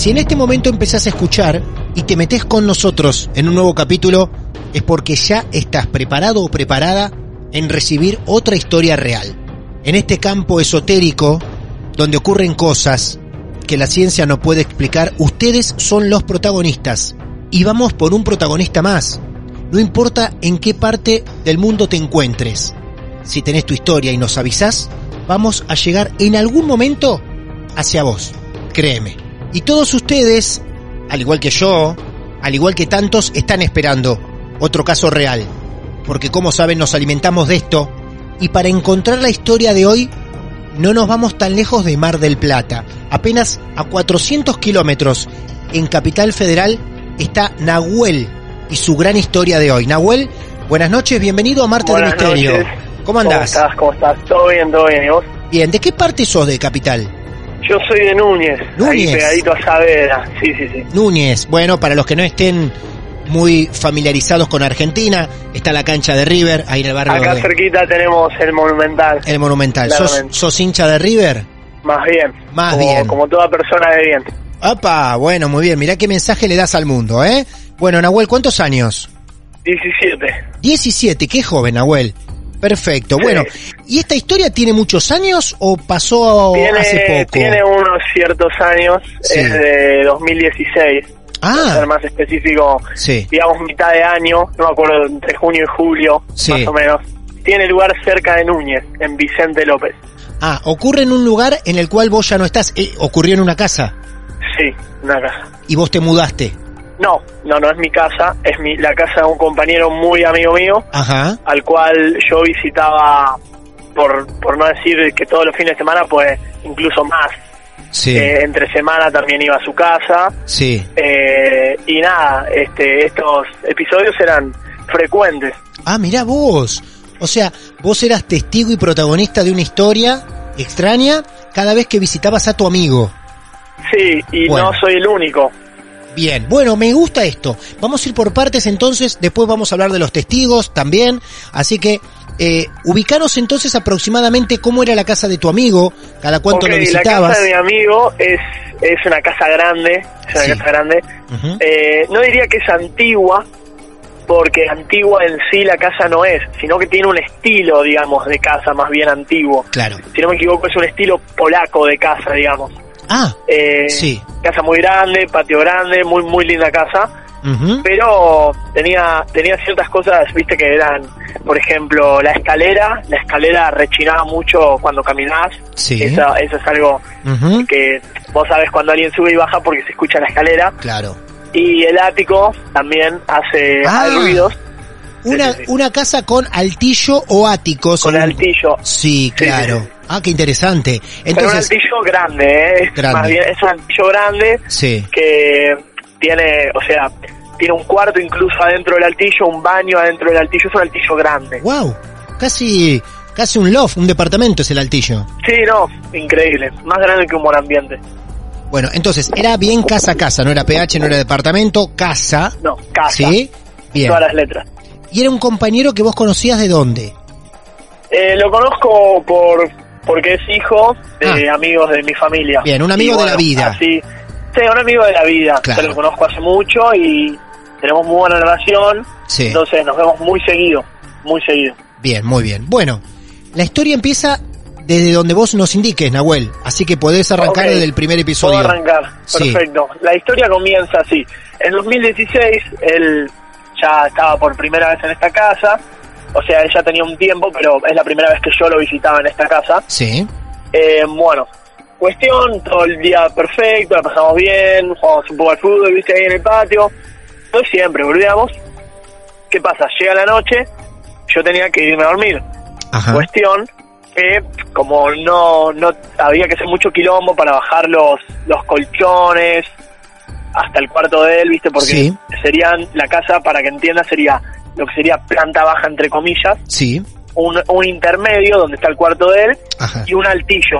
Si en este momento empezás a escuchar y te metes con nosotros en un nuevo capítulo, es porque ya estás preparado o preparada en recibir otra historia real. En este campo esotérico, donde ocurren cosas que la ciencia no puede explicar, ustedes son los protagonistas. Y vamos por un protagonista más. No importa en qué parte del mundo te encuentres. Si tenés tu historia y nos avisás, vamos a llegar en algún momento hacia vos. Créeme. Y todos ustedes, al igual que yo, al igual que tantos, están esperando otro caso real. Porque como saben, nos alimentamos de esto. Y para encontrar la historia de hoy, no nos vamos tan lejos de Mar del Plata. Apenas a 400 kilómetros en Capital Federal está Nahuel y su gran historia de hoy. Nahuel, buenas noches, bienvenido a Marte Buenas del Misterio. noches. ¿Cómo andás? ¿Cómo estás? ¿Cómo estás? ¿Todo bien? ¿Todo bien? ¿Y vos? Bien, ¿de qué parte sos de Capital? Yo soy de Núñez, ahí Núñez. pegadito a Saavedra. Sí, sí, sí. Núñez. Bueno, para los que no estén muy familiarizados con Argentina, está la cancha de River, ahí en el barrio Acá de- cerquita tenemos el Monumental. el Monumental. ¿Sos, sos hincha de River? Más bien. Más como, bien. Como toda persona de bien. ¡Apa! Bueno, muy bien. Mirá qué mensaje le das al mundo, ¿eh? Bueno, Nahuel, ¿cuántos años? 17. 17, qué joven, Nahuel. Perfecto. Bueno, ¿y esta historia tiene muchos años o pasó tiene, hace poco? tiene unos ciertos años. Sí. Es de 2016. Para Ah, ser más específico, sí. digamos mitad de año. No me acuerdo, entre junio y julio, Sí. más o menos. Tiene lugar cerca de Núñez, en Vicente López. Ah, ocurre en un lugar en el cual vos ya no estás. Eh, ocurrió en una casa Sí, una casa. y vos te mudaste. No, no, no es mi casa, es mi, la casa de un compañero muy amigo mío, Ajá. al cual yo visitaba, por, por no decir que todos los fines de semana, pues incluso más. Sí. Eh, entre semana también iba a su casa. Sí. eh, y nada, este, estos episodios eran frecuentes. Ah, mirá vos. O sea, vos eras testigo y protagonista de una historia extraña cada vez que visitabas a tu amigo. Sí, y Bueno. no soy el único. Bien, bueno, me gusta esto. Vamos a ir por partes entonces, después vamos a hablar de los testigos también. Así que, eh, ubicaros entonces aproximadamente cómo era la casa de tu amigo, cada cuánto lo la visitabas. casa de mi amigo es, es una casa grande, es una Sí. casa grande. Eh, no diría que es antigua, porque antigua en sí la casa no es, sino que tiene un estilo, digamos, de casa más bien antiguo. Claro. Si no me equivoco, es un estilo polaco de casa, digamos. Ah, Eh, Sí. Casa muy grande, patio grande, muy muy linda casa, pero tenía tenía ciertas cosas, viste, que eran, por ejemplo, la escalera, la escalera rechinaba mucho cuando caminás. Sí. Eso, eso es algo que vos sabes cuando alguien sube y baja porque se escucha la escalera. claro. Y el ático también hace Ah. ruidos Una, sí, sí. una casa con altillo o ático. con altillo. Sí, claro. Ah, qué interesante. Pero un Entonces, altillo grande, ¿eh? Grande. Más bien, es un altillo grande sí. que tiene, o sea, tiene un cuarto incluso adentro del altillo, un baño adentro del altillo, es un altillo grande. Wow, casi, casi un loft, un departamento es el altillo. Sí, no, increíble, más grande que un buen ambiente. Bueno, entonces, era bien casa a casa, no era PH, no era departamento, casa. No, casa. ¿Sí? Bien. Todas las letras. Y era un compañero que vos conocías de dónde? Eh, lo conozco por porque es hijo de amigos de mi familia. Ah. Bien, un amigo de la vida. Así, sí, un amigo de la vida. Claro. Yo lo conozco hace mucho y tenemos muy buena relación. Sí. Entonces nos vemos muy seguido, muy seguido. Bien, muy bien. Bueno, la historia empieza desde donde vos nos indiques, Nahuel. Así que podés arrancar Ok. desde el primer episodio. Puedo arrancar, Sí. perfecto. La historia comienza así. En 2016 él ya estaba por primera vez en esta casa. O sea, él ya tenía un tiempo, pero es la primera vez que yo lo visitaba en esta casa. Sí. Eh, bueno, cuestión, todo el día perfecto, la pasamos bien, jugamos un poco al fútbol, viste, ahí en el patio. Todo siempre, volvíamos. ¿Qué pasa? Llega la noche, yo tenía que irme a dormir. Ajá. Cuestión que, como no, no había que hacer mucho quilombo para bajar los, los colchones hasta el cuarto de él, viste, porque Sí. serían, la casa, para que entiendas, sería lo que sería planta baja, entre comillas, Sí. un, un intermedio donde está el cuarto de él Ajá. y un altillo.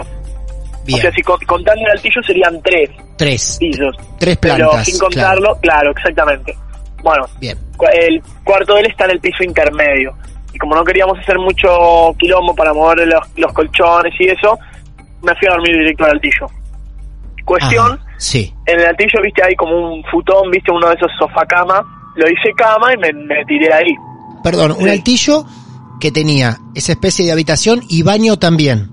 Bien. O sea, si co- contando el altillo serían tres Tres. pisos. Tres Pero plantas. sin claro. contarlo, claro. exactamente. Bueno, Bien. el cuarto de él está en el piso intermedio. Y como no queríamos hacer mucho quilombo para mover los, los colchones y eso, me fui a dormir directo al altillo. Cuestión, Ajá. Sí. en el altillo, viste, hay como un futón, viste, uno de esos sofá cama. Lo hice cama y me, me tiré ahí. Perdón, un Sí. altillo que tenía esa especie de habitación y baño también.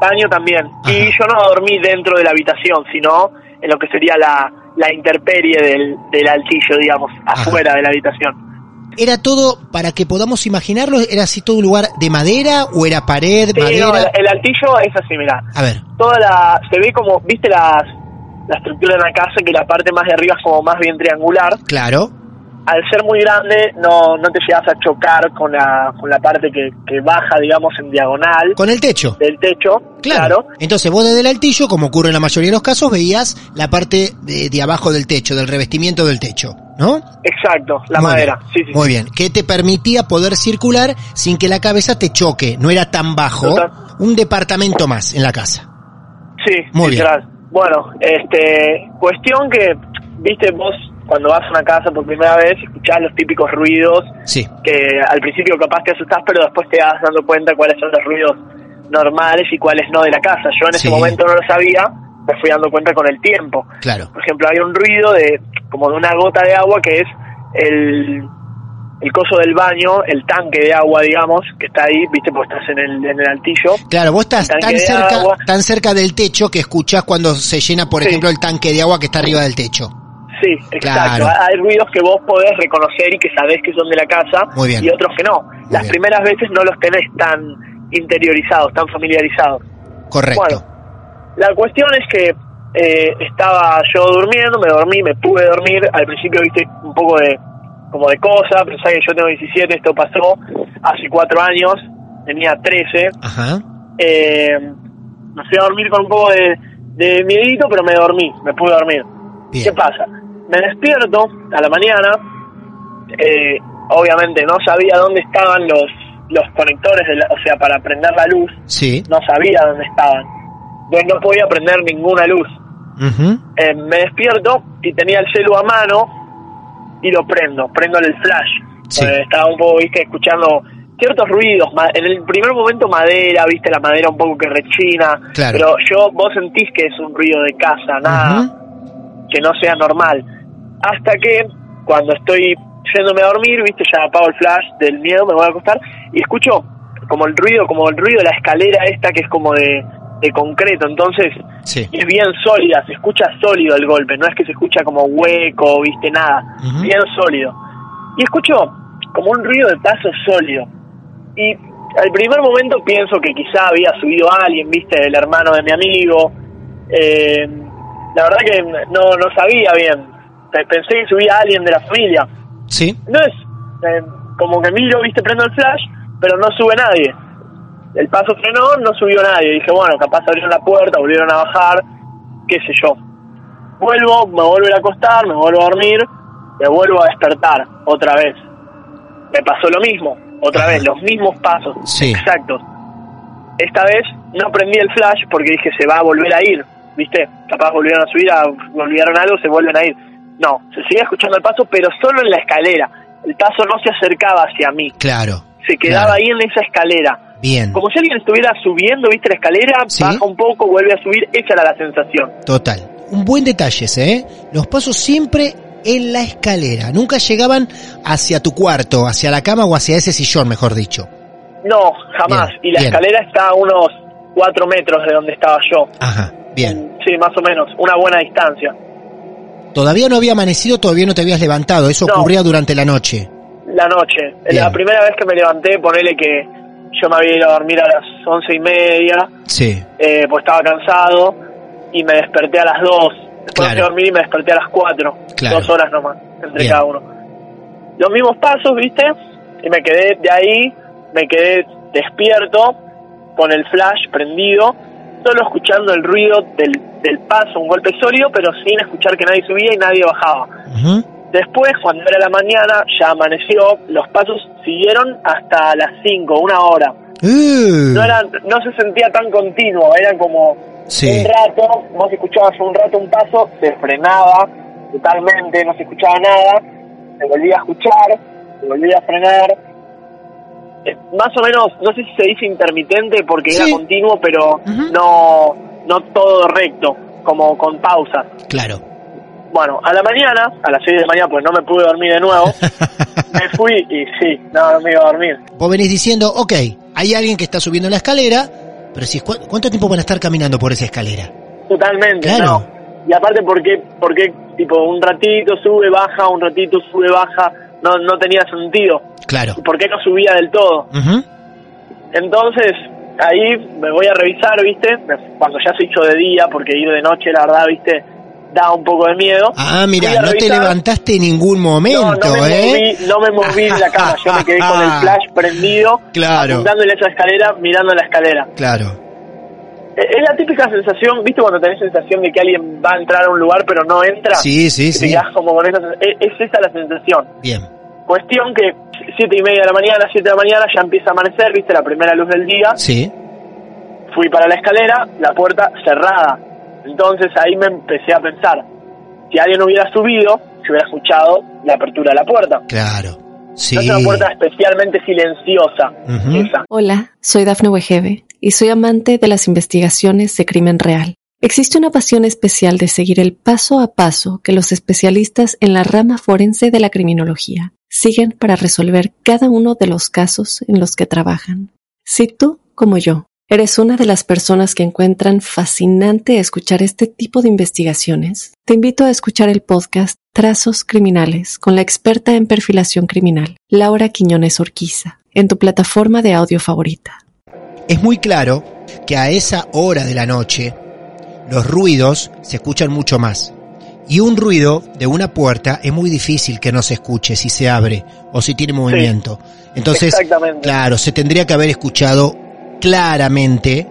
Baño también. Ajá. Y yo no dormí dentro de la habitación, sino en lo que sería la, la interperie del, del altillo, digamos, afuera de la habitación. ¿Era todo, para que podamos imaginarlo, era así todo un lugar de madera o era pared, Sí, madera? no, el altillo es así, mirá. A ver, Toda la, se ve como, viste las, la estructura de la casa, que la parte más de arriba es como más bien triangular. claro. Al ser muy grande, no, no te llegas a chocar con la, con la parte que, que baja, digamos, en diagonal Con el techo. del techo. Claro. Entonces vos desde el altillo, como ocurre en la mayoría de los casos, veías la parte de, de abajo del techo, del revestimiento del techo, ¿no? Exacto, la Muy madera. bien, Sí, sí, Muy sí. bien. Que te permitía poder circular sin que la cabeza te choque. No era tan bajo. Total. Un departamento más en la casa. Sí, Muy literal. Bueno, este, cuestión que, viste, vos cuando vas a una casa por primera vez escuchás los típicos ruidos Sí. que al principio capaz te asustás, pero después te vas dando cuenta cuáles son los ruidos normales y cuáles no de la casa. Yo en ese momento no lo sabía, me fui dando cuenta con el tiempo. Claro. Por ejemplo, hay un ruido de como de una gota de agua que es el el coso del baño, el tanque de agua, digamos, que está ahí, viste, porque estás en el, en el altillo. Claro, vos estás tan cerca, agua. tan cerca del techo que escuchás cuando se llena, por Sí. ejemplo, el tanque de agua que está arriba del techo. Sí, exacto. Claro. Hay ruidos que vos podés reconocer y que sabés que son de la casa Muy bien. y otros que no. Las bien. primeras veces no los tenés tan interiorizados, tan familiarizados. Correcto. Bueno, la cuestión es que eh, estaba yo durmiendo, me dormí, me pude dormir. Al principio viste un poco de como de cosa, pensá que yo tengo 17, esto pasó hace cuatro años, tenía 13. Ajá. Eh, me fui a dormir con un poco de, de miedito, pero me dormí, me pude dormir. Bien. ¿Qué pasa? Me despierto a la mañana, eh, obviamente no sabía dónde estaban los, los conectores, de la- o sea, para prender la luz, Sí. no sabía dónde estaban. Entonces no podía prender ninguna luz. Eh, me despierto y tenía el celu a mano y lo prendo, prendo el flash. Sí. Eh, estaba un poco, viste, escuchando ciertos ruidos. En el primer momento madera, viste, la madera un poco que rechina. Claro. Pero yo, vos sentís que es un ruido de casa, nada que no sea normal. Hasta que cuando estoy yéndome a dormir, viste, ya apago el flash del miedo, me voy a acostar y escucho como el ruido, como el ruido de la escalera esta que es como de, de concreto, entonces Sí. es bien sólida, se escucha sólido el golpe, no es que se escucha como hueco, viste, nada, bien sólido. Y escucho como un ruido de paso sólido. Y al primer momento pienso que quizá había subido alguien, viste, el hermano de mi amigo. Eh, la verdad que no, no sabía bien. Pe- Pensé que subía alguien de la familia. Sí. No es eh, como que miro, viste, prendo el flash, pero no sube nadie. El paso frenó, no subió nadie. Dije, bueno, capaz abrieron la puerta, volvieron a bajar, qué sé yo. Vuelvo, me vuelvo a ir a acostar, me vuelvo a dormir, me vuelvo a despertar otra vez. Me pasó lo mismo, otra vez, los mismos pasos, Sí. exactos. Esta vez no prendí el flash porque dije, se va a volver a ir. ¿viste? Capaz volvieron a subir, a, olvidaron algo, se vuelven a ir. No, se seguía escuchando el paso, pero solo en la escalera. El paso no se acercaba hacia mí. Claro. Se quedaba claro. ahí en esa escalera. Bien. Como si alguien estuviera subiendo, ¿viste? La escalera, Sí. baja un poco, vuelve a subir, esa era la sensación. Total. Un buen detalle ese, ¿eh? Los pasos siempre en la escalera. Nunca llegaban hacia tu cuarto, hacia la cama o hacia ese sillón, mejor dicho. No, jamás. Bien, y la bien. escalera está a unos cuatro metros de donde estaba yo. Ajá, bien. Sí, más o menos, una buena distancia. Todavía no había amanecido, todavía no te habías levantado. Eso No. ocurría durante la noche. La noche. Bien. La primera vez que me levanté, ponele que yo me había ido a dormir a las once y media, Sí. eh, pues estaba cansado, y me desperté a las dos. Después Claro. a dormir y me desperté a las cuatro. Claro. Dos horas nomás, entre Bien. cada uno. Los mismos pasos, ¿viste? Y me quedé de ahí, me quedé despierto, con el flash prendido, solo escuchando el ruido del, del paso, un golpe sólido, pero sin escuchar que nadie subía y nadie bajaba. Después, cuando era la mañana, ya amaneció, los pasos siguieron hasta las 5, una hora. Uh, No, era, no se sentía tan continuo, era como Sí. un rato, vos escuchabas un rato un paso, se frenaba totalmente, no se escuchaba nada, se volvía a escuchar, se volvía a frenar. Eh, Más o menos, no sé si se dice intermitente porque Sí. era continuo, pero no, no todo recto, como con pausas. Claro. Bueno, a la mañana, a las 6 de la mañana, pues no me pude dormir de nuevo, me fui y sí, no, no me iba a dormir. Vos venís diciendo, ok, hay alguien que está subiendo la escalera, pero si, ¿cu- ¿cuánto tiempo van a estar caminando por esa escalera? Totalmente, Claro. no. Y aparte, porque porque tipo un ratito sube, baja, un ratito sube, baja? No, no tenía sentido. Claro. ¿Y por qué no subía del todo? Entonces, ahí me voy a revisar, ¿viste? Cuando ya se hizo de día, porque ir de noche, la verdad, ¿viste? Da un poco de miedo. Ah, mira, no te levantaste en ningún momento, no me, ¿eh? moví, no me moví de la cama, yo me quedé con el flash prendido, Claro. a esa escalera, mirando la escalera. Claro. Eh, Es la típica sensación, ¿viste cuando tenés sensación de que alguien va a entrar a un lugar pero no entra? Sí, sí, te sí. como con esa es, es esa la sensación. Bien. Cuestión que siete y media de la mañana, siete de la mañana ya empieza a amanecer, viste la primera luz del día, Sí. fui para la escalera, la puerta cerrada. Entonces ahí me empecé a pensar, si alguien hubiera subido, se hubiera escuchado la apertura de la puerta. Claro. Sí. Es una puerta especialmente silenciosa, Ujú. esa. Hola, soy Dafne Wegebe y soy amante de las investigaciones de crimen real. Existe una pasión especial de seguir el paso a paso que los especialistas en la rama forense de la criminología siguen para resolver cada uno de los casos en los que trabajan. Si tú, como yo, eres una de las personas que encuentran fascinante escuchar este tipo de investigaciones, te invito a escuchar el podcast Trazos Criminales con la experta en perfilación criminal, Laura Quiñones Orquiza, en tu plataforma de audio favorita. Es muy claro que a esa hora de la noche los ruidos se escuchan mucho más. Y un ruido de una puerta es muy difícil que no se escuche si se abre o si tiene movimiento. Entonces, Exactamente. claro, se tendría que haber escuchado claramente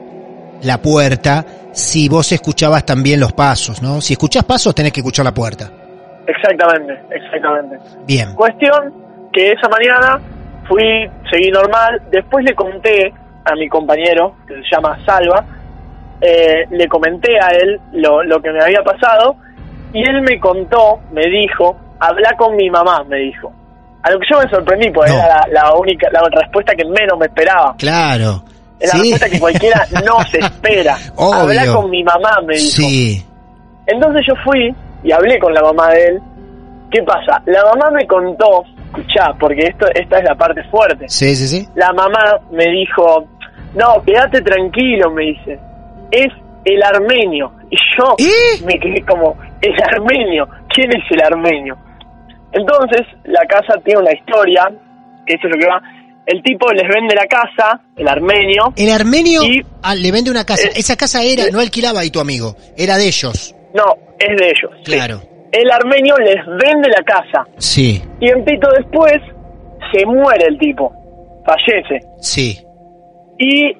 la puerta si vos escuchabas también los pasos, ¿no? Si escuchás pasos tenés que escuchar la puerta. Exactamente, exactamente. Bien. Cuestión que esa mañana fui, seguí normal, después le conté a mi compañero, que se llama Salva, eh, le comenté a él lo, lo que me había pasado y él me contó, me dijo, habla con mi mamá, me dijo. A lo que yo me sorprendí, porque No. era la, la única, la respuesta que menos me esperaba. Claro. Es la Sí. respuesta que cualquiera no se espera. Habla con mi mamá, me dijo. Sí. Entonces yo fui y hablé con la mamá de él. ¿Qué pasa? La mamá me contó, escuchá, porque esto, esta es la parte fuerte. Sí, sí, sí. La mamá me dijo, no, quédate tranquilo, me dice. Es el armenio. Y yo me quedé como, el armenio. ¿Quién es el armenio? Entonces, la casa tiene una historia, que eso es lo que va. El tipo les vende la casa, el armenio. El armenio Y- ah, le vende una casa. Eh, Esa casa era, eh, no alquilaba ahí tu amigo, era de ellos. No, es de ellos. sí. Claro. El armenio les vende la casa. Sí, Tiempito después se muere el tipo, fallece. sí. Y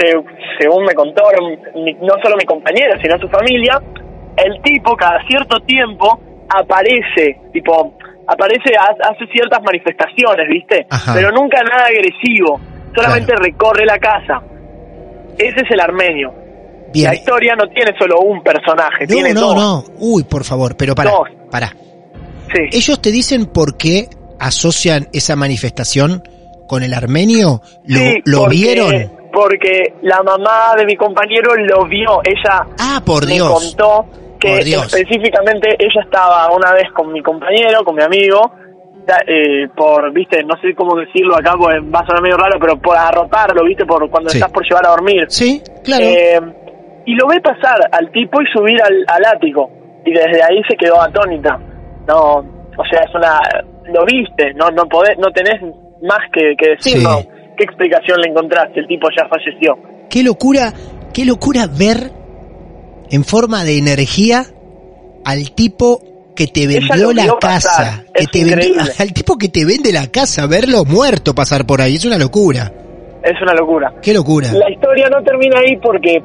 se- según me contaron, mi- no solo mi compañera, sino su familia, el tipo cada cierto tiempo aparece, tipo, aparece, ha- hace ciertas manifestaciones, ¿viste? Ajá. Pero nunca nada agresivo, solamente recorre la casa. Ese es el armenio. Bien. La historia no tiene solo un personaje, No, tiene no, dos. no. Uy, por favor, pero para, Dos. para. Sí. ¿Ellos te dicen por qué asocian esa manifestación con el armenio? ¿Lo, Sí, lo porque- vieron? Porque la mamá de mi compañero lo vio. Ella Ah, por me contó que específicamente ella estaba una vez con mi compañero, con mi amigo, eh, por, viste, no sé cómo decirlo acá, porque va a sonar medio raro, pero por arroparlo, viste, por cuando Sí. estás por llevar a dormir. Sí, claro. Eh, y lo ve pasar al tipo y subir al, al ático. Y desde ahí se quedó atónita. No, o sea, es una. Lo viste, no no podés, no tenés más que, que decir, Sí. ¿no? ¿Qué explicación le encontraste? El tipo ya falleció. Qué locura, qué locura ver en forma de energía al tipo que te vendió la casa, pasar, que es te vendió, increíble. al tipo que te vende la casa, verlo muerto pasar por ahí, es una locura. Es una locura. Qué locura. La historia no termina ahí porque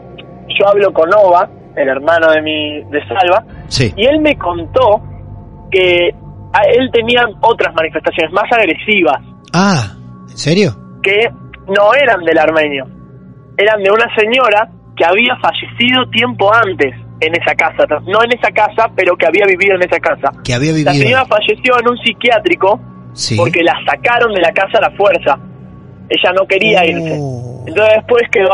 yo hablo con Ova, el hermano de mi de Salva, Sí. y él me contó que a él tenía otras manifestaciones más agresivas Ah, ¿en serio? Que no eran del armenio, eran de una señora que había fallecido tiempo antes en esa casa, no en esa casa, pero que había vivido en esa casa. Que había La vivido. señora falleció en un psiquiátrico Sí. porque la sacaron de la casa a la fuerza. Ella no quería Oh. irse. Entonces después quedó,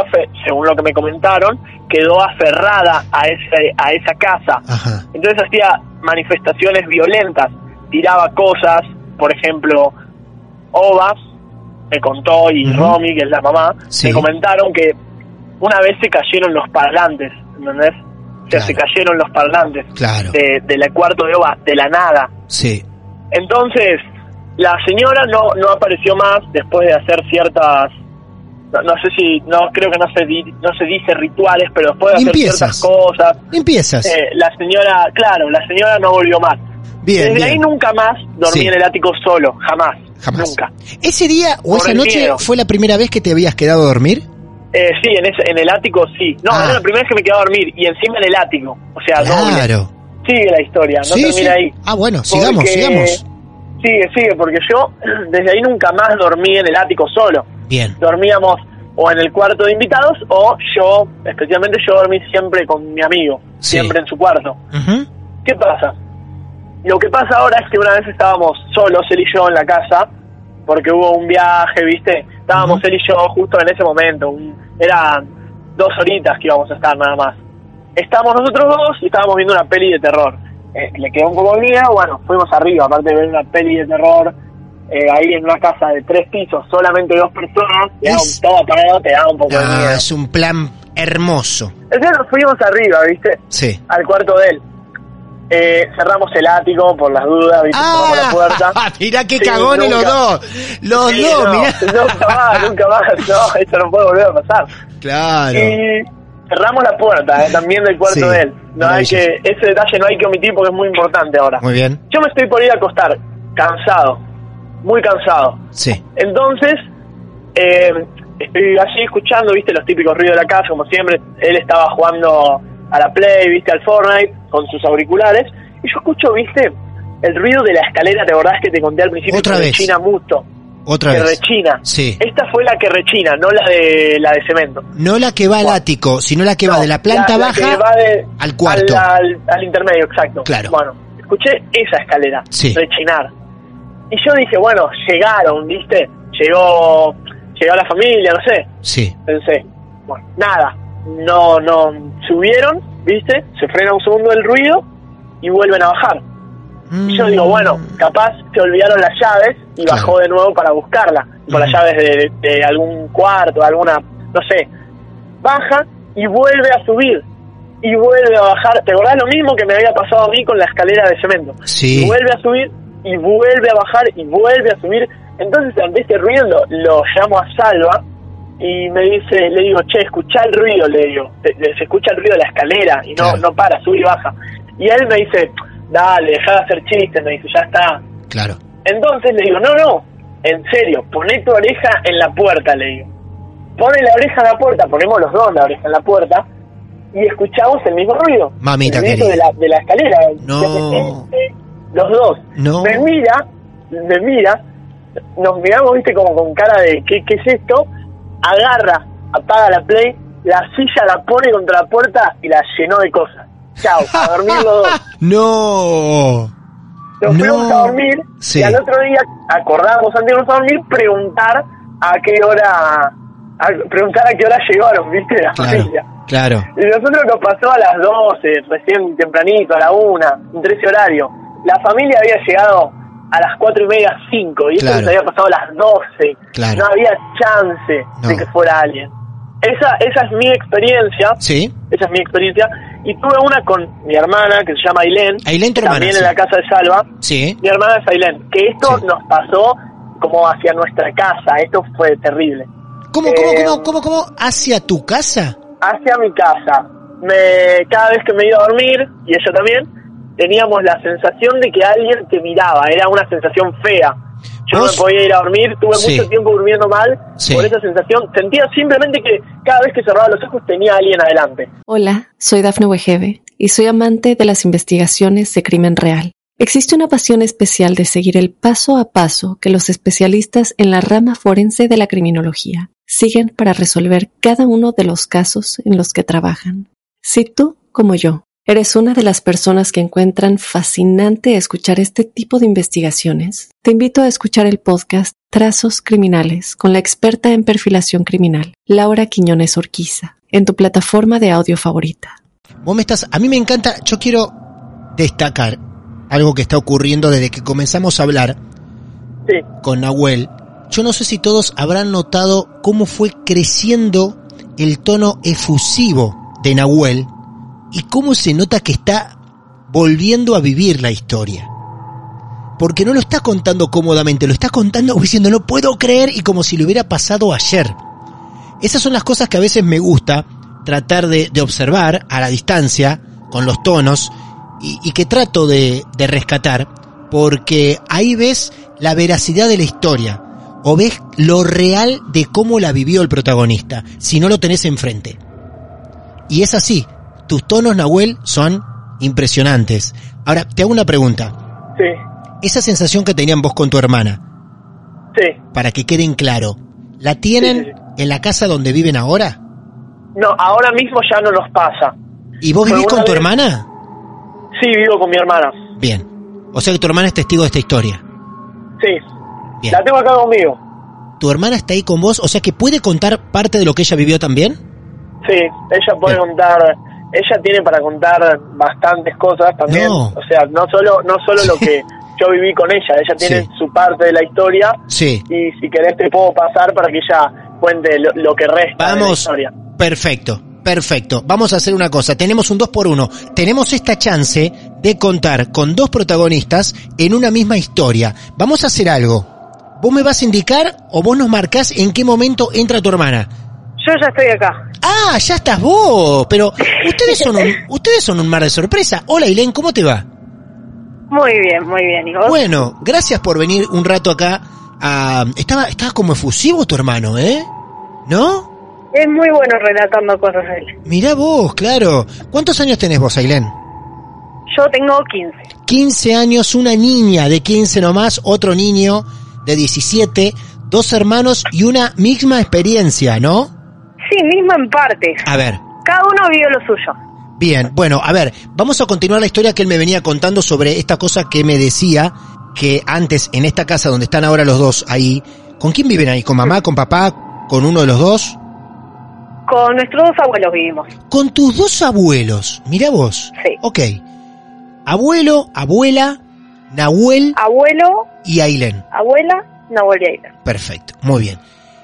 según lo que me comentaron, quedó aferrada a, ese, a esa casa. Ajá. Entonces hacía manifestaciones violentas, tiraba cosas, por ejemplo, Ova me contó y Ujú. Romy, que es la mamá, Sí. me comentaron que una vez se cayeron los parlantes, ¿entendés? O sea, Claro. se cayeron los parlantes Claro. de, del cuarto de Ova, de la nada. Sí. Entonces, la señora no, no apareció más después de hacer ciertas, no, no sé si, no creo que no se, di- no se dice rituales, pero después de hacer Limpiezas. ciertas cosas, Empiezas. eh, la señora, claro, la señora no volvió más. Bien, Desde bien. ahí nunca más dormí Sí. en el ático solo, jamás, Jamás. nunca. ¿Ese día o Por esa noche miedo. fue la primera vez que te habías quedado a dormir? Eh, sí, en, ese, en el ático sí. No, Ah. era la primera vez que me quedaba a dormir y encima en el ático, o sea, doble. Claro. Sigue la historia, no Sí, termina sí. ahí. Ah, bueno, sigamos, Porque- sigamos. Sigue, sigue, porque yo desde ahí nunca más dormí en el ático solo. Bien. Dormíamos o en el cuarto de invitados o yo, especialmente yo dormí siempre con mi amigo, Sí. siempre en su cuarto. ¿Qué pasa? Lo que pasa ahora es que una vez estábamos solos, él y yo, en la casa, porque hubo un viaje, ¿viste? Estábamos él y yo justo en ese momento, un- eran dos horitas que íbamos a estar nada más. Estábamos nosotros dos y estábamos viendo una peli de terror. Eh, le quedó un poco de miedo, bueno, fuimos arriba, aparte de ver una peli de terror, eh, ahí en una casa de tres pisos, solamente dos personas, te da Es- un- todo apagado, te da un poco de Ah, miedo. es un plan hermoso. Entonces nos fuimos arriba, ¿viste? Sí. al cuarto de él. Eh, cerramos el ático por las dudas, ¿viste? Cerramos la puerta. Ah, mirá qué Sí, cagones los nunca. dos. Los Sí, dos, no, mirá. Nunca más, nunca más. No, esto no puede volver a pasar. Claro. Y cerramos la puerta, eh, también del cuarto Sí, de él. No hay que, ese detalle no hay que omitir porque es muy importante ahora. Muy bien. Yo me estoy por ir a acostar, cansado, muy cansado. Sí. Entonces, eh, estoy así escuchando, viste, los típicos ruidos de la casa, como siempre. Él estaba jugando a la Play, viste, al Fortnite, con sus auriculares. Y yo escucho, viste, el ruido de la escalera, ¿te acordás que te conté al principio? Otra que vez. rechina mucho. Otra que vez. rechina. Sí. Esta fue la que rechina, no la de la de cemento. No la que va al ático, sino la que va de la planta la baja que va de- al cuarto. Al, al- al intermedio, exacto. Claro. Bueno, escuché esa escalera Sí. rechinar. Y yo dije, bueno, llegaron, ¿viste? Llegó, llegó la familia, no sé. Sí. Pensé, bueno, nada. No, no, subieron, ¿viste? Se frena un segundo el ruido y vuelven a bajar. Y yo digo, bueno, capaz se olvidaron las llaves y Mm. Claro. bajó de nuevo para buscarla. Con las Ujú. llaves de, de algún cuarto, alguna, no sé. Baja y vuelve a subir. Y vuelve a bajar. ¿Te acordás lo mismo que me había pasado a mí con la escalera de cemento? Sí. Y vuelve a subir y vuelve a bajar y vuelve a subir. Entonces ante este ruido lo, lo llamo a Salva y me dice, le digo, che, escucha el ruido, le digo. Se escucha el ruido de la escalera y no, Claro. no para, sube y baja. Y él me dice, dale, deja de hacer chistes, me dice, ya está. Claro. Entonces le digo, no, no, en serio, poné tu oreja en la puerta, le digo. Pone la oreja en la puerta, ponemos los dos la oreja en la puerta y escuchamos el mismo ruido. Mamita el ruido de la, de la escalera. No. Los dos. No. Me mira, me mira, nos miramos, viste, como con cara de, ¿qué, qué es esto? Agarra, apaga la play la silla la pone contra la puerta y la llenó de cosas. Chao, a dormir los dos. No. Nos No. fuimos a dormir Sí. y al otro día acordamos antes de irnos a dormir preguntar a qué hora a preguntar a qué hora llegaron, ¿viste? La Claro, familia. claro. Y nosotros nos pasó a las 12, recién tempranito, a la 1, entre ese horario. La familia había llegado a las cuatro y media, 5, y esto Claro. nos había pasado a las 12. Claro. No había chance No. de que fuera alguien. Esa, esa es mi experiencia. Sí. Esa es mi experiencia. Y tuve una con mi hermana, que se llama Ailén. Ailén, tu hermana, También sí. en la casa de Salva. Sí. Mi hermana es Ailén. Que esto Sí. nos pasó como hacia nuestra casa. Esto fue terrible. ¿Cómo, cómo, Eh, cómo, cómo, cómo? ¿Hacia tu casa? hacia mi casa. Me, cada vez que me iba a dormir, y ella también, teníamos la sensación de que alguien te miraba. Era una sensación fea. Yo no me podía ir a dormir, tuve Sí. mucho tiempo durmiendo mal Sí. por esa sensación. Sentía simplemente que cada vez que cerraba los ojos tenía alguien adelante. Hola, soy Dafne Wegebe y soy amante de las investigaciones de crimen real. Existe una pasión especial de seguir el paso a paso que los especialistas en la rama forense de la criminología siguen para resolver cada uno de los casos en los que trabajan. Si tú, como yo, eres una de las personas que encuentran fascinante escuchar este tipo de investigaciones, te invito a escuchar el podcast Trazos Criminales con la experta en perfilación criminal, Laura Quiñones Orquiza, en tu plataforma de audio favorita. Vos me estás, a mí me encanta, yo quiero destacar algo que está ocurriendo desde que comenzamos a hablar Sí, con Nahuel. Yo no sé si todos habrán notado cómo fue creciendo el tono efusivo de Nahuel y cómo se nota que está volviendo a vivir la historia. Porque no lo está contando cómodamente, lo está contando diciendo no puedo creer y como si le hubiera pasado ayer. Esas son las cosas que a veces me gusta tratar de, observar a la distancia, con los tonos, y, y que trato de, de rescatar, porque ahí ves la veracidad de la historia, o ves lo real de cómo la vivió el protagonista, si no lo tenés enfrente. Y es así, tus tonos, Nahuel, son impresionantes. Ahora, te hago una pregunta. sí, Esa sensación que tenían vos con tu hermana, sí. para que queden claro, ¿la tienen Sí, sí, en la casa donde viven ahora? No, ahora mismo ya no nos pasa. ¿Y vos Pero vivís con tu vez- hermana? Sí, vivo con mi hermana. Bien. O sea que tu hermana es testigo de esta historia. Sí. Bien. La tengo acá conmigo. ¿Tu hermana está ahí con vos? O sea que puede contar parte de lo que ella vivió también. Sí, ella puede Bien. contar, ella tiene para contar bastantes cosas también. No. O sea, no solo no solo lo que yo viví con ella, ella tiene Sí. su parte de la historia Sí. y si querés te puedo pasar para que ella cuente lo, lo que resta de la Vamos. historia. Perfecto. Perfecto. Vamos a hacer una cosa. Tenemos un 2 por 1 Tenemos esta chance de contar con dos protagonistas en una misma historia. Vamos a hacer algo. ¿Vos me vas a indicar o vos nos marcás en qué momento entra tu hermana? Yo ya estoy acá. Ah, ya estás vos. Pero ustedes son un, ustedes son un mar de sorpresa. Hola, Ilén, ¿cómo te va? Muy bien, muy bien. ¿Y vos? Bueno, gracias por venir un rato acá. a- estaba, estaba como efusivo tu hermano, ¿eh? ¿No? Es muy bueno relatando cosas él. Mirá vos, claro. ¿Cuántos años tenés vos, Ailén? Yo tengo 15. 15 años, una niña de 15 nomás, otro niño de 17, dos hermanos y una misma experiencia, ¿no? Sí, mismo en partes. A ver, Cada uno vivió lo suyo. bien, bueno, a ver, vamos a continuar la historia que él me venía contando sobre esta cosa que me decía que antes en esta casa donde están ahora los dos ahí, ¿con quién viven ahí? ¿Con mamá, con papá, con uno de los dos? Con nuestros dos abuelos vivimos. Con tus dos abuelos, mira vos. Sí. Ok. Abuelo, abuela, Nahuel Abuelo, y Ailén. abuela, no volví a ir. Perfecto, muy bien.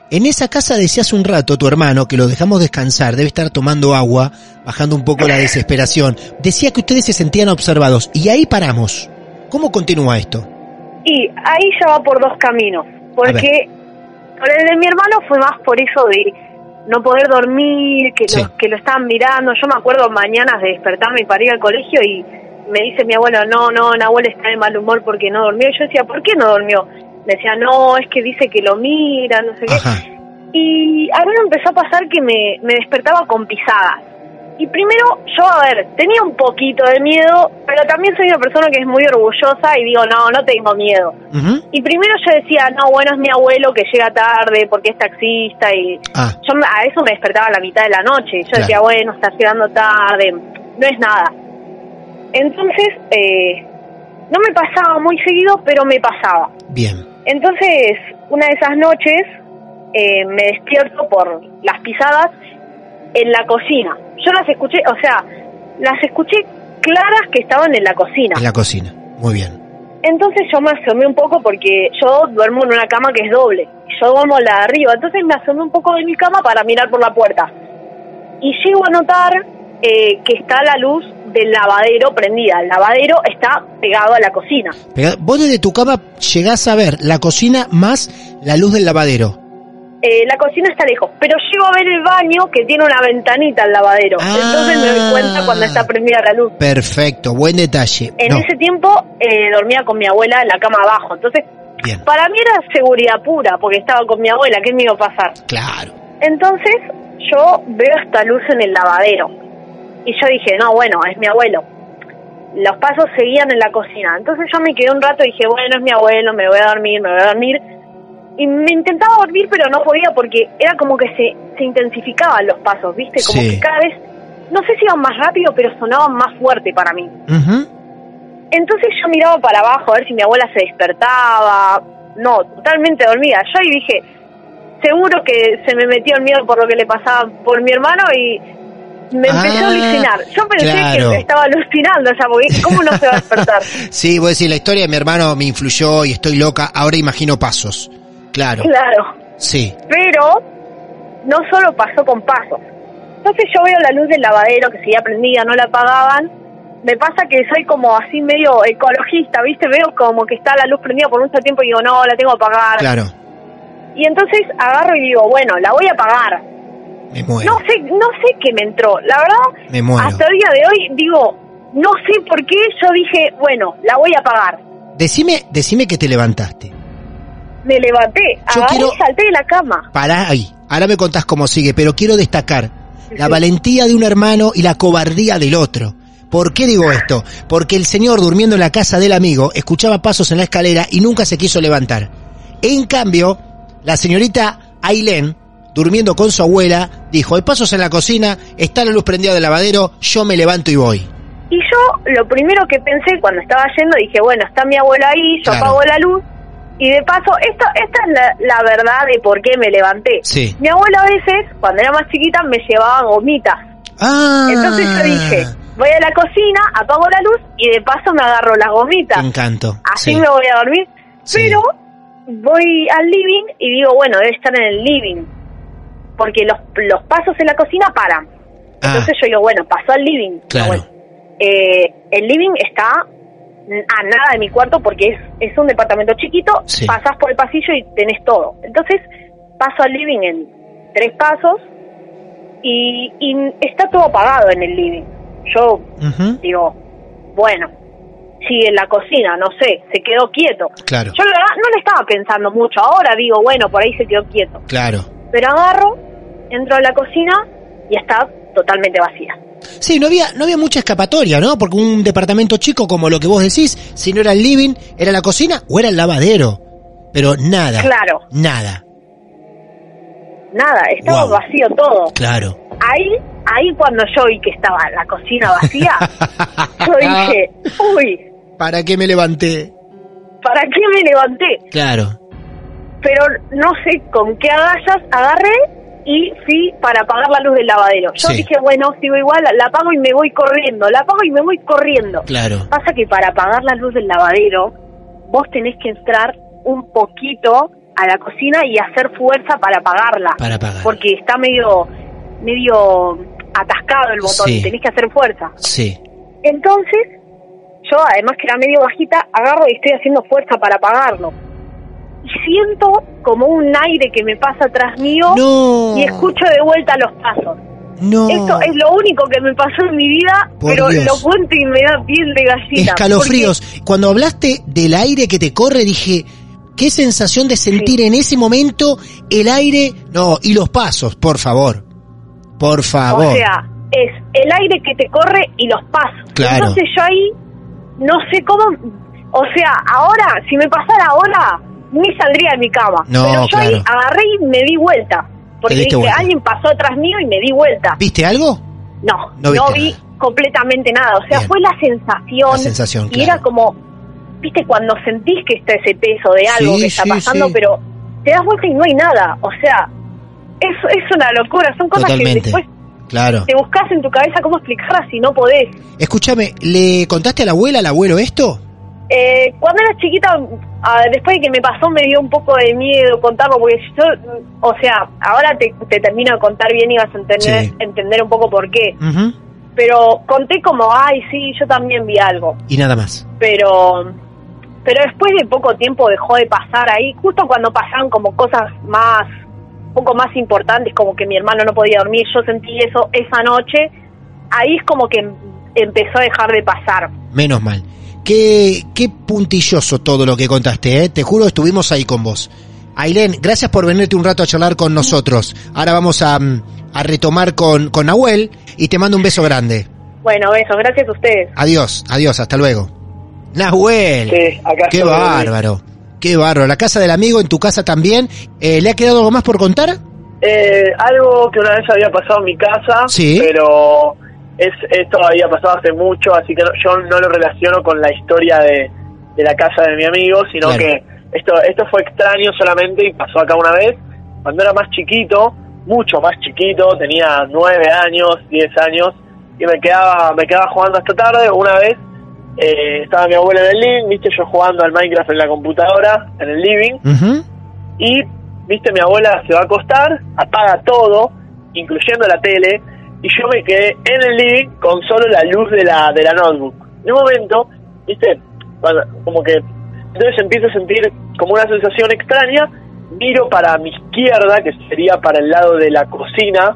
En esa casa decía hace un rato tu hermano, que lo dejamos descansar, debe estar tomando agua, bajando un poco la desesperación. Decía que ustedes se sentían observados y ahí paramos. ¿Cómo continúa esto? Y ahí ya va por dos caminos. Porque por el de mi hermano fue más por eso de no poder dormir, que, Sí. lo, que lo estaban mirando. Yo me acuerdo mañanas de despertarme para ir al colegio y me dice mi abuelo, no, no, Nahuel está de mal humor porque no durmió. Y yo decía, ¿por qué no durmió? Me decía, no, es que dice que lo mira, no sé qué. Y a mí me empezó a pasar que me, me despertaba con pisadas. Y primero, yo, a ver, tenía un poquito de miedo, pero también soy una persona que es muy orgullosa y digo, no, no tengo miedo. Y primero yo decía, no, bueno, es mi abuelo que llega tarde porque es taxista y Ah. yo a eso me despertaba a la mitad de la noche. Yo Claro. decía, bueno, está llegando tarde, no es nada. Entonces, eh, no me pasaba muy seguido, pero me pasaba. Bien. Entonces, una de esas noches eh, me despierto por las pisadas en la cocina. Yo las escuché, o sea, las escuché claras que estaban en la cocina. En la cocina. Muy bien. Entonces yo me asomé un poco porque yo duermo en una cama que es doble. Yo duermo la de arriba. Entonces me asomé un poco de mi cama para mirar por la puerta. Y llego a notar eh, que está la luz del lavadero prendida. El lavadero está pegado a la cocina. Vos desde tu cama llegás a ver la cocina más la luz del lavadero. Eh, la cocina está lejos, pero llego a ver el baño que tiene una ventanita al lavadero. Ah. Entonces me doy cuenta cuando está prendida la luz. Perfecto, buen detalle. En No, ese tiempo eh, dormía con mi abuela en la cama abajo. Entonces, bien, para mí era seguridad pura, porque estaba con mi abuela. ¿Qué me iba a pasar? claro. Entonces yo veo esta luz en el lavadero y yo dije, no, bueno, es mi abuelo. Los pasos seguían en la cocina. Entonces yo me quedé un rato y dije, bueno, es mi abuelo, me voy a dormir, me voy a dormir. Y me intentaba dormir, pero no podía porque era como que se, se intensificaban los pasos, ¿viste? Como Sí. que cada vez, no sé si iban más rápido, pero sonaban más fuerte para mí. Entonces yo miraba para abajo a ver si mi abuela se despertaba. No, totalmente dormida. Yo ahí dije, seguro que se me metió el miedo por lo que le pasaba por mi hermano y me empecé Ah, a alucinar. Yo pensé claro. que estaba alucinando ya, porque ¿cómo no se va a despertar? Sí, voy a decir, la historia de mi hermano me influyó y estoy loca. Ahora imagino pasos. Claro. claro. Sí. Pero no solo pasó con pasos. Entonces yo veo la luz del lavadero que seguía prendida, no la apagaban. Me pasa que soy como así medio ecologista, ¿viste? Veo como que está la luz prendida por mucho tiempo y digo, no, la tengo que apagar. Claro. Y entonces agarro y digo, bueno, la voy a apagar. Me muero. No sé, no sé qué me entró. La verdad, Me muero. hasta el día de hoy digo, no sé por qué yo dije, bueno, la voy a apagar. Decime, decime que te levantaste. Me levanté, Yo quiero- y salté de la cama. Pará ahí. Ahora me contás cómo sigue, pero quiero destacar la valentía de un hermano y la cobardía del otro. ¿Por qué digo esto? Porque el señor durmiendo en la casa del amigo escuchaba pasos en la escalera y nunca se quiso levantar. En cambio, la señorita Ailén, durmiendo con su abuela, dijo, hay pasos en la cocina, está la luz prendida del lavadero, yo me levanto y voy. Y yo lo primero que pensé cuando estaba yendo, dije, bueno, está mi abuela ahí, yo Claro. apago la luz. Y de paso, esto, esta es la, la verdad de por qué me levanté. Sí. Mi abuela a veces, cuando era más chiquita, me llevaba gomitas. Ah, Entonces yo dije, voy a la cocina, apago la luz y de paso me agarro las gomitas. Encanto. Así sí. me voy a dormir. Sí. Pero voy al living y digo, bueno, debe estar en el living. Porque los, los pasos en la cocina paran. Ah. Entonces yo digo, bueno, pasó al living. Claro. Bueno, eh, el living está a nada de mi cuarto porque es, es un departamento chiquito, Sí. pasás por el pasillo y tenés todo. Entonces paso al living en tres pasos y, y está todo apagado en el living. Yo digo, bueno, sigue en la cocina, no sé, se quedó quieto. Claro, Yo la verdad no le estaba pensando mucho, ahora digo, bueno, por ahí se quedó quieto. claro. Pero agarro, entro a la cocina y está totalmente vacía. Sí, no había, no había mucha escapatoria, ¿no? Porque un departamento chico como lo que vos decís, si no era el living, era la cocina o era el lavadero. Pero nada. Claro. Nada. Nada, estaba vacío todo. Claro. Ahí, ahí cuando yo vi que estaba la cocina vacía, yo dije, uy, ¿Para qué me levanté? ¿para qué me levanté? Claro. Pero no sé con qué agallas agarré y fui para apagar la luz del lavadero. Yo Sí. dije, bueno, sigo igual, la apago y me voy corriendo, la apago y me voy corriendo. Claro. Pasa que para apagar la luz del lavadero, vos tenés que entrar un poquito a la cocina y hacer fuerza para apagarla. Para apagar. Porque está medio, medio atascado el botón, Sí. y tenés que hacer fuerza. Sí. Entonces, yo además que era medio bajita, agarro y estoy haciendo fuerza para apagarlo. Y siento como un aire que me pasa atrás mío No. y escucho de vuelta los pasos. No. Esto es lo único que me pasó en mi vida, Por pero Dios. lo cuento y me da piel de gallina. Escalofríos. Cuando hablaste del aire que te corre, dije, qué sensación de sentir en ese momento el aire. No, y los pasos, por favor. Por favor. o sea, es el aire que te corre y los pasos. Claro. Entonces yo ahí no sé cómo, o sea, ahora, si me pasara ahora, ni saldría de mi cama. No, Pero yo ahí agarré y me di vuelta. Porque dije, vuelta. alguien pasó atrás mío y me di vuelta. ¿Viste algo? No, No no, vi completamente nada. O sea, Bien. fue la sensación. La sensación, Y claro. era como, viste, cuando sentís que está ese peso de algo Sí, que está sí, pasando, sí. pero te das vuelta y no hay nada. O sea, es, es una locura. Son cosas que después Claro. te buscas en tu cabeza cómo explicarlas si no podés. Escúchame, ¿le contaste a la abuela, al abuelo esto? Eh, cuando era chiquita, ah, después de que me pasó, me dio un poco de miedo contarlo, porque yo, o sea, ahora te, te termino de contar bien y vas a entender, Sí. entender un poco por qué. Pero conté como, ay, sí, yo también vi algo. Y nada más. Pero pero después de poco tiempo dejó de pasar ahí, justo cuando pasaron como cosas más, un poco más importantes, como que mi hermano no podía dormir, yo sentí eso esa noche, ahí es como que em- empezó a dejar de pasar. Menos mal. Qué, qué puntilloso todo lo que contaste, ¿eh? Te juro, estuvimos ahí con vos. Ailén, gracias por venirte un rato a charlar con nosotros. Ahora vamos a, a retomar con, con Nahuel y te mando un beso grande. Bueno, besos, gracias a ustedes. Adiós, adiós, hasta luego. Nahuel, Sí, acá qué bárbaro, qué bárbaro. La casa del amigo en tu casa también. Eh, ¿Le ha quedado algo más por contar? Eh, algo que una vez había pasado en mi casa, Sí. pero es esto había pasado hace mucho, así que no- yo no lo relaciono con la historia de, de la casa de mi amigo, sino Claro. que esto esto fue extraño solamente y pasó acá una vez, cuando era más chiquito, mucho más chiquito, tenía nueve años, diez años, y me quedaba me quedaba jugando hasta tarde. Una vez eh, estaba mi abuela en el living, viste, yo jugando al Minecraft en la computadora, en el living, y viste mi abuela se va a acostar, apaga todo, incluyendo la tele, y yo me quedé en el living con solo la luz de la de la notebook. En un momento, viste, cuando- como que entonces empiezo a sentir como una sensación extraña, miro para mi izquierda, que sería para el lado de la cocina,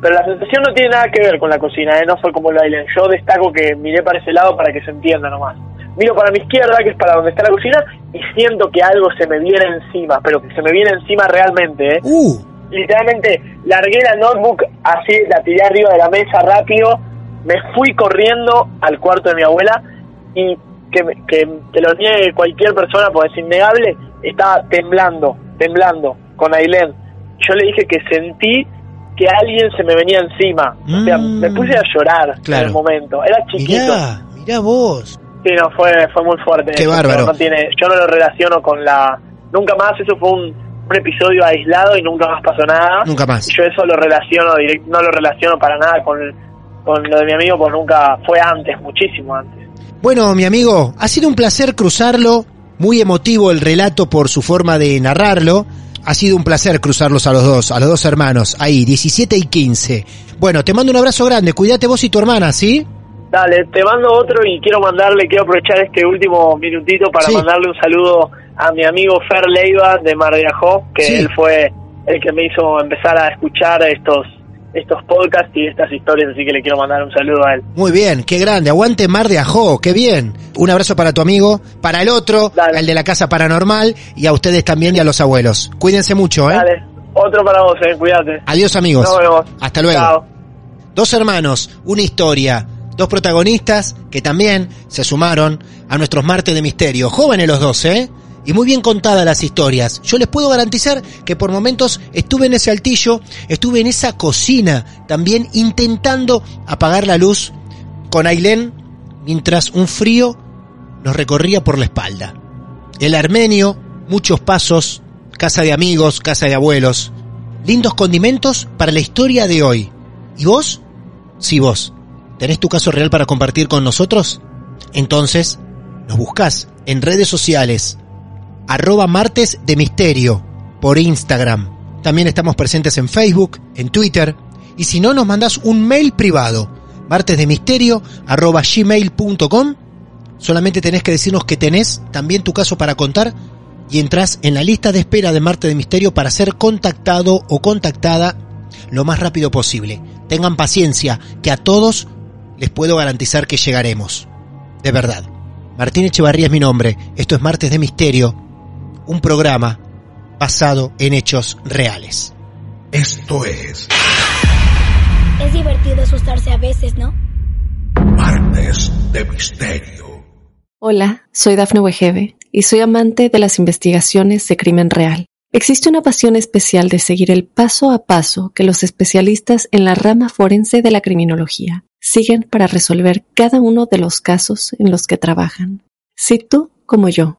pero la sensación no tiene nada que ver con la cocina, ¿eh? no fue como lo bailen. Yo destaco que miré para ese lado para que se entienda nomás. Miro para mi izquierda, que es para donde está la cocina, y siento que algo se me viene encima, pero que se me viene encima realmente, ¿eh? Uh, Literalmente, largué la notebook así, la tiré arriba de la mesa rápido, me fui corriendo al cuarto de mi abuela y que, que te lo niegue cualquier persona, porque es innegable, estaba temblando, temblando con Ailén. Yo le dije que sentí que alguien se me venía encima. O sea, Mm. me puse a llorar Claro. en el momento. Era chiquito. mirá, mirá vos. Sí, no, fue, fue muy fuerte. Qué bárbaro. No tiene, yo no lo relaciono con la... Nunca más, eso fue un, un episodio aislado y nunca más pasó nada. Nunca más. Yo eso lo relaciono, direct- no lo relaciono para nada con, con lo de mi amigo, porque nunca fue antes, muchísimo antes. Bueno, mi amigo, ha sido un placer cruzarlo. Muy emotivo el relato por su forma de narrarlo. Ha sido un placer cruzarlos a los dos, a los dos hermanos, ahí, 17 y 15. Bueno, te mando un abrazo grande, cuídate vos y tu hermana, ¿sí? Dale, te mando otro y quiero mandarle, quiero aprovechar este último minutito para Sí. mandarle un saludo a mi amigo Fer Leiva de Mar de Ajó, que Sí. él fue el que me hizo empezar a escuchar estos estos podcasts y estas historias, así que le quiero mandar un saludo a él. Muy bien, qué grande, aguante Mar de Ajó, qué bien. Un abrazo para tu amigo, para el otro, Dale. el de la Casa Paranormal, y a ustedes también y a los abuelos. Cuídense mucho, ¿eh? Dale, otro para vos, eh, cuídate. Adiós amigos. Nos vemos. Hasta luego. Chao. Dos hermanos, una historia, dos protagonistas que también se sumaron a nuestros martes de misterio. Jóvenes los dos, ¿eh? Y muy bien contadas las historias. Yo les puedo garantizar que por momentos estuve en ese altillo, estuve en esa cocina, también intentando apagar la luz con Ailén, mientras un frío nos recorría por la espalda. El armenio, muchos pasos, casa de amigos, casa de abuelos. Lindos condimentos para la historia de hoy. ¿Y vos? Si vos tenés tu caso real para compartir con nosotros, entonces nos buscas en redes sociales, arroba martes de misterio, por Instagram. También estamos presentes en Facebook, en Twitter, y si no nos mandás un mail privado, martesdemisterio, solamente tenés que decirnos que tenés también tu caso para contar y entras en la lista de espera de Martes de Misterio para ser contactado o contactada lo más rápido posible. Tengan paciencia, que a todos les puedo garantizar que llegaremos. De verdad. Martín Echevarría es mi nombre. Esto es Martes de Misterio, un programa basado en hechos reales. Esto es Es divertido asustarse a veces, ¿no? Martes de Misterio. Hola, soy Dafne Wegebe y soy amante de las investigaciones de crimen real. Existe una pasión especial de seguir el paso a paso que los especialistas en la rama forense de la criminología siguen para resolver cada uno de los casos en los que trabajan. Si tú, como yo,